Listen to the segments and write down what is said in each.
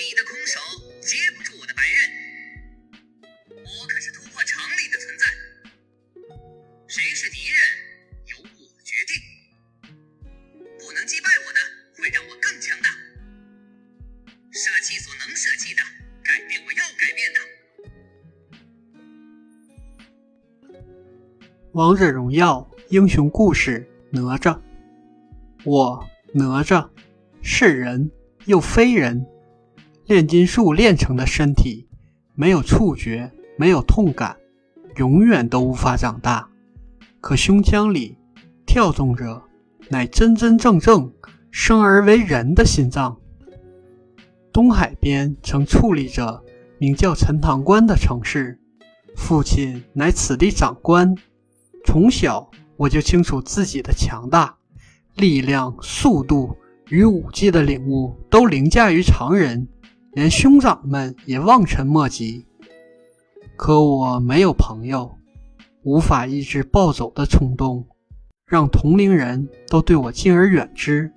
你的空手接不住我的白刃，我可是突破常理的存在。谁是敌人，由我决定。不能击败我的，会让我更强大。舍弃所能舍弃的，改变我要改变的。王者荣耀英雄故事：哪吒。我哪吒是人又非人。炼金术炼成的身体，没有触觉，没有痛感，永远都无法长大。可胸腔里跳动着，乃真真正正生而为人的心脏。东海边曾矗立着名叫陈塘关的城市，父亲乃此地长官。从小我就清楚自己的强大，力量、速度与武技的领悟都凌驾于常人。连兄长们也望尘莫及，可我没有朋友，无法抑制暴走的冲动，让同龄人都对我敬而远之。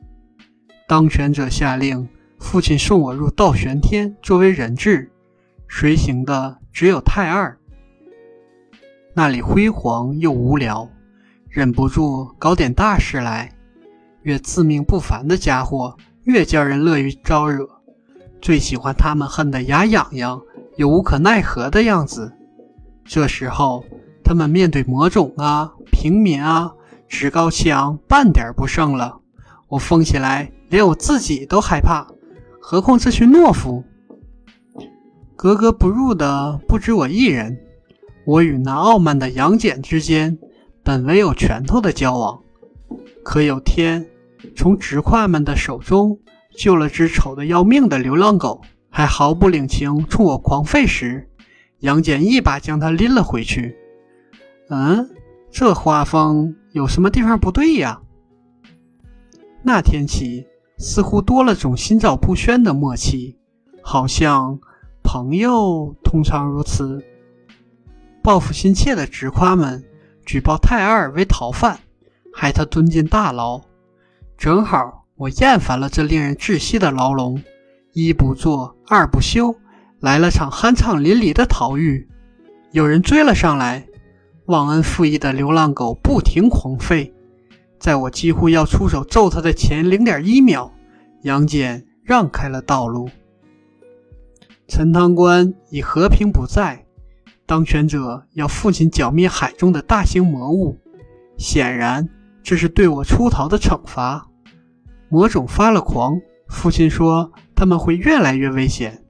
当权者下令，父亲送我入道玄天作为人质，随行的只有太二。那里辉煌又无聊，忍不住搞点大事来。越自命不凡的家伙，越叫人乐于招惹。最喜欢他们恨得牙痒痒又无可奈何的样子。这时候，他们面对魔种啊、平民啊，趾高气昂，半点不剩了。我疯起来，连我自己都害怕，何况这群懦夫？格格不入的不止我一人。我与那傲慢的杨戬之间，本唯有拳头的交往，可有天从直胯们的手中。救了只丑的要命的流浪狗，还毫不领情冲我狂吠时，杨戬一把将他拎了回去。嗯，这画风有什么地方不对呀？那天起，似乎多了种心照不宣的默契，好像朋友通常如此。报复心切的直夸们举报太二为逃犯，害他蹲进大牢，正好。我厌烦了这令人窒息的牢笼，一不做二不休，来了场酣畅淋漓的逃狱。有人追了上来，忘恩负义的流浪狗不停狂吠。在我几乎要出手揍他的前零点一秒，杨戬让开了道路。陈塘关已和平不再，当权者要父亲剿灭海中的大型魔物，显然这是对我出逃的惩罚。魔种发了狂，父亲说他们会越来越危险。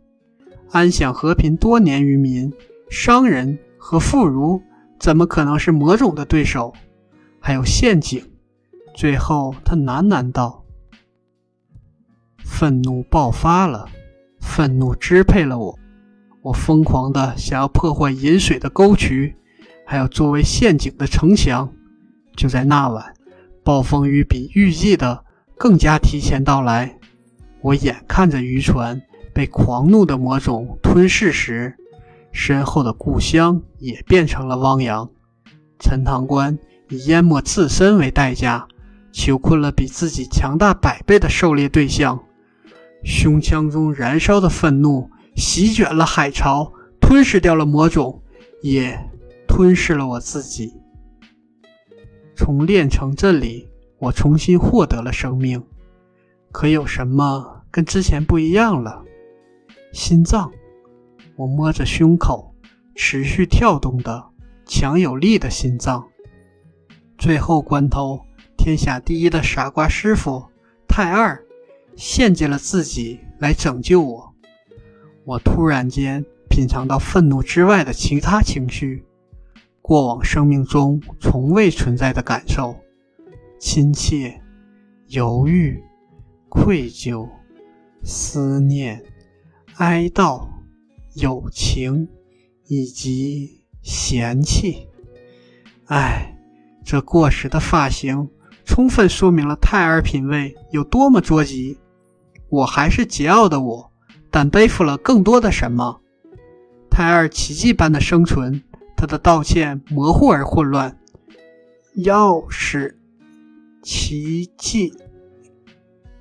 安享和平多年于民，商人和妇孺怎么可能是魔种的对手？还有陷阱。最后，他喃喃道：“愤怒爆发了，愤怒支配了我。我疯狂的想要破坏饮水的沟渠，还有作为陷阱的城墙。就在那晚，暴风雨比预计的……”更加提前到来，我眼看着渔船被狂怒的魔种吞噬时，身后的故乡也变成了汪洋。陈塘关以淹没自身为代价，囚困了比自己强大百倍的狩猎对象。胸腔中燃烧的愤怒席卷了海潮，吞噬掉了魔种，也吞噬了我自己。从炼成镇里。我重新获得了生命，可有什么跟之前不一样了？心脏，我摸着胸口持续跳动的强有力的心脏。最后关头，天下第一的傻瓜师傅太二献祭了自己来拯救我。我突然间品尝到愤怒之外的其他情绪，过往生命中从未存在的感受。亲切、犹豫、愧疚、思念、哀悼、友情以及嫌弃。唉，这过时的发型充分说明了泰儿品味有多么捉急。我还是桀骜的我，但背负了更多的什么？泰儿奇迹般的生存，他的道歉模糊而混乱。钥匙。奇迹，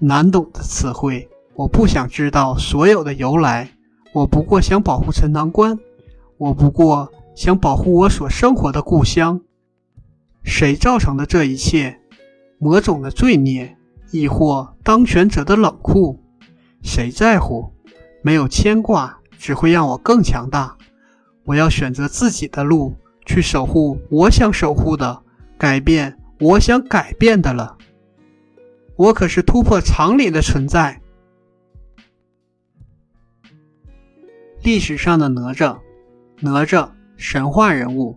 难懂的词汇，我不想知道所有的由来，我不过想保护陈塘关，我不过想保护我所生活的故乡。谁造成的这一切？魔种的罪孽，亦或当权者的冷酷？谁在乎？没有牵挂，只会让我更强大。我要选择自己的路，去守护我想守护的，改变我想改变的了。我可是突破常理的存在。历史上的哪吒，哪吒神话人物，《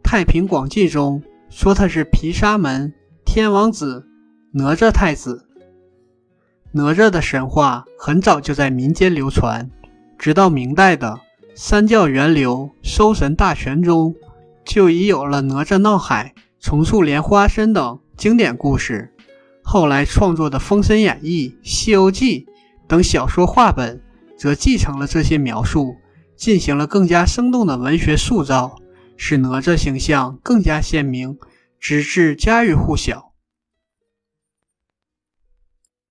太平广记》中说他是毗沙门天王子哪吒太子。哪吒的神话很早就在民间流传，直到明代的《三教源流搜神大全》中，就已有了哪吒闹海、重塑莲花身等经典故事。后来创作的《封神演义》《西游记》等小说话本。则继承了这些描述，进行了更加生动的文学塑造，使哪吒形象更加鲜明，直至家喻户晓。